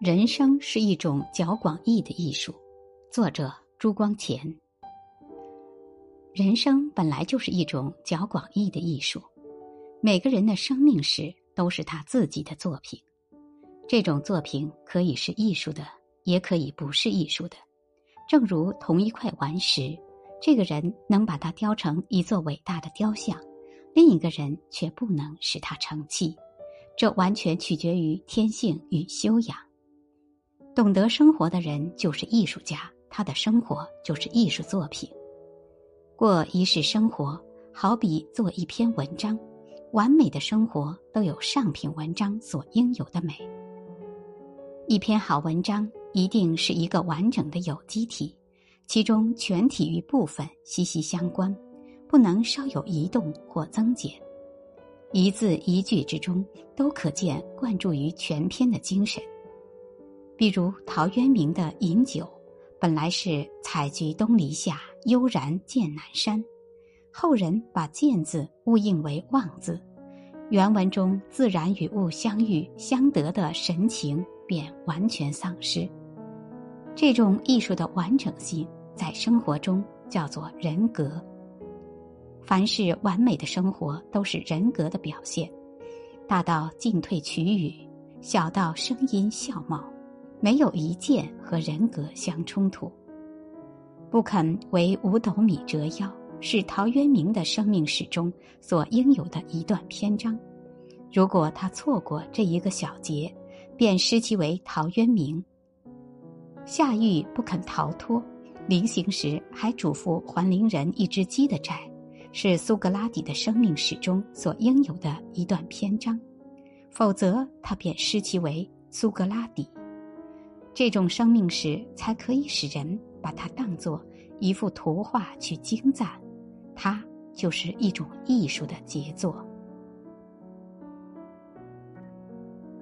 人生是一种较广义的艺术。作者：朱光潜。人生本来就是一种较广义的艺术，每个人的生命史都是他自己的作品。这种作品可以是艺术的，也可以不是艺术的。正如同一块顽石，这个人能把它雕成一座伟大的雕像，另一个人却不能使他成器。这完全取决于天性与修养。懂得生活的人就是艺术家，他的生活就是艺术作品。过一世生活，好比做一篇文章。完美的生活都有上品文章所应有的美。一篇好文章一定是一个完整的有机体，其中全体与部分息息相关，不能稍有移动或增减。一字一句之中都可见灌注于全篇的精神。比如陶渊明的《饮酒》。本来是“采菊东篱下，悠然见南山”，后人把“见”字误应为“望”字，原文中自然与物相遇相得的神情便完全丧失。这种艺术的完整性，在生活中叫做人格。凡是完美的生活，都是人格的表现，大到进退取语，小到声音笑貌。没有一件和人格相冲突。不肯为五斗米折腰，是陶渊明的生命史中所应有的一段篇章。如果他错过这一个小节，便失其为陶渊明。夏玉不肯逃脱，临行时还嘱咐还邻人一只鸡的债，是苏格拉底的生命史中所应有的一段篇章。否则，他便失其为苏格拉底。这种生命史才可以使人把它当作一幅图画去精赞，它就是一种艺术的杰作。